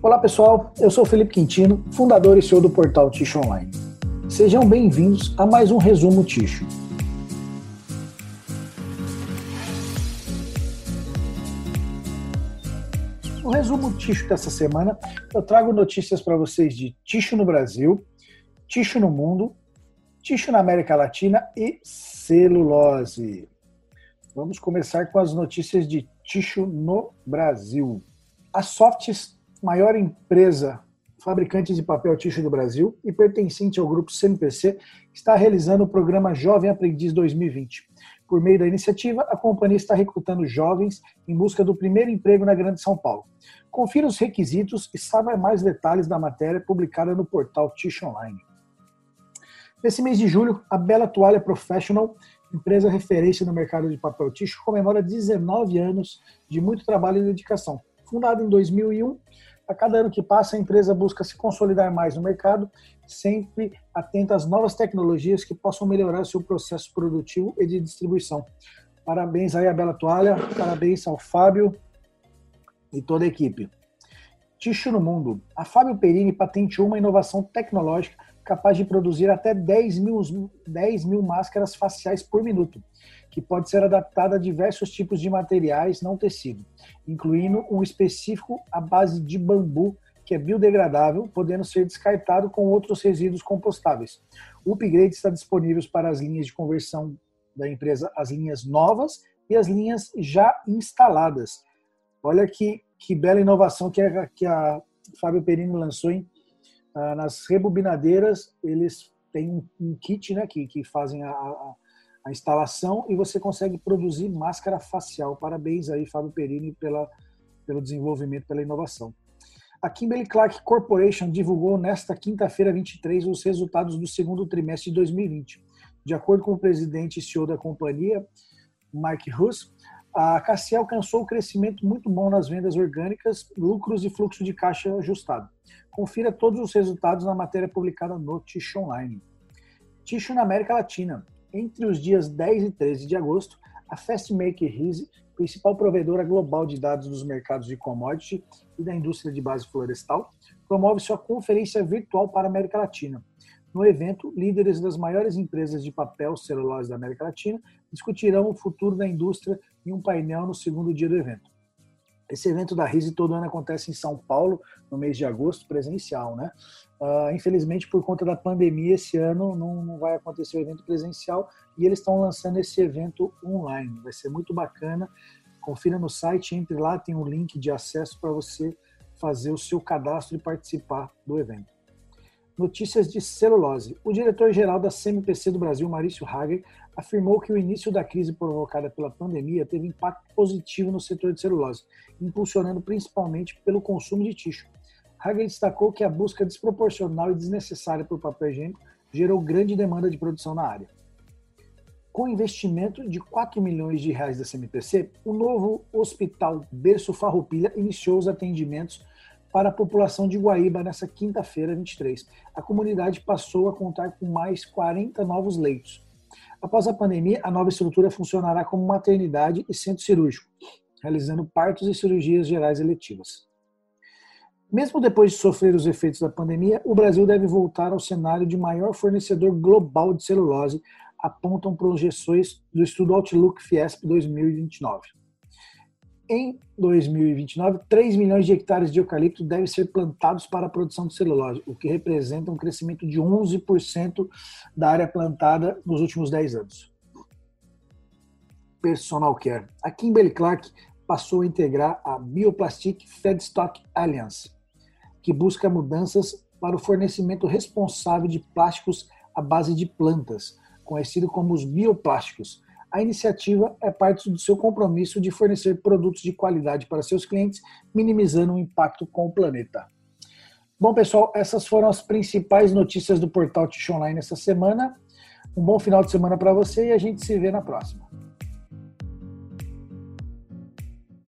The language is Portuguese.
Olá pessoal, eu sou Felipe Quintino, fundador e CEO do portal Ticho Online. Sejam bem-vindos a mais um resumo Ticho. No resumo Ticho dessa semana, eu trago notícias para vocês de Ticho no Brasil, Ticho no mundo, Ticho na América Latina e celulose. Vamos começar com as notícias de Ticho no Brasil. A Softs maior empresa fabricante de papel ticho do Brasil e pertencente ao grupo CMPC, está realizando o programa Jovem Aprendiz 2020. Por meio da iniciativa, a companhia está recrutando jovens em busca do primeiro emprego na Grande São Paulo. Confira os requisitos e saiba mais detalhes da matéria publicada no portal Ticho Online. Nesse mês de julho, a Bela Toalha Professional, empresa referência no mercado de papel ticho, comemora 19 anos de muito trabalho e dedicação. Fundada em 2001, a cada ano que passa, a empresa busca se consolidar mais no mercado, sempre atenta às novas tecnologias que possam melhorar seu processo produtivo e de distribuição. Parabéns aí à Bela Toalha, parabéns ao Fábio e toda a equipe. Ticho no mundo. A Fábio Perini patenteou uma inovação tecnológica capaz de produzir até 10 mil, 10 mil máscaras faciais por minuto que pode ser adaptada a diversos tipos de materiais não tecido, incluindo um específico à base de bambu, que é biodegradável, podendo ser descartado com outros resíduos compostáveis. O upgrade está disponível para as linhas de conversão da empresa, as linhas novas e as linhas já instaladas. Olha que, que bela inovação que a, que a Fábio Perini lançou em, ah, nas rebobinadeiras. Eles têm um, um kit né, que, que fazem a, a a instalação e você consegue produzir máscara facial. Parabéns aí, Fábio Perini, pela, pelo desenvolvimento, pela inovação. A Kimberly Clark Corporation divulgou nesta quinta-feira 23 os resultados do segundo trimestre de 2020. De acordo com o presidente e CEO da companhia, Mike Huss, a Cassia alcançou um crescimento muito bom nas vendas orgânicas, lucros e fluxo de caixa ajustado. Confira todos os resultados na matéria publicada no Tish Online. Tish na América Latina. Entre os dias 10 e 13 de agosto, a Fastmaker Rise, principal provedora global de dados dos mercados de commodity e da indústria de base florestal, promove sua conferência virtual para a América Latina. No evento, líderes das maiores empresas de papel celulose da América Latina discutirão o futuro da indústria em um painel no segundo dia do evento. Esse evento da RISE todo ano acontece em São Paulo, no mês de agosto, presencial, né? Uh, infelizmente, por conta da pandemia, esse ano não, não vai acontecer o evento presencial e eles estão lançando esse evento online. Vai ser muito bacana. Confira no site, entre lá, tem um link de acesso para você fazer o seu cadastro e participar do evento. Notícias de celulose. O diretor-geral da CMPC do Brasil, Maurício Hager, afirmou que o início da crise provocada pela pandemia teve impacto positivo no setor de celulose, impulsionando principalmente pelo consumo de ticho. Hager destacou que a busca desproporcional e desnecessária por papel higiênico gerou grande demanda de produção na área. Com investimento de 4 milhões de reais da CMPC, o novo Hospital Berço Farroupilha iniciou os atendimentos para a população de Guaíba nesta quinta-feira, 23. A comunidade passou a contar com mais 40 novos leitos. Após a pandemia, a nova estrutura funcionará como maternidade e centro cirúrgico, realizando partos e cirurgias gerais eletivas. Mesmo depois de sofrer os efeitos da pandemia, o Brasil deve voltar ao cenário de maior fornecedor global de celulose, apontam projeções do estudo Outlook Fiesp 2029 em 2029, 3 milhões de hectares de eucalipto devem ser plantados para a produção de celulose, o que representa um crescimento de 11% da área plantada nos últimos 10 anos. Personal Care. A Kimberly Clark passou a integrar a Bioplastic Feedstock Alliance, que busca mudanças para o fornecimento responsável de plásticos à base de plantas, conhecido como os bioplásticos, a iniciativa é parte do seu compromisso de fornecer produtos de qualidade para seus clientes, minimizando o impacto com o planeta. Bom, pessoal, essas foram as principais notícias do portal Tish Online essa semana. Um bom final de semana para você e a gente se vê na próxima.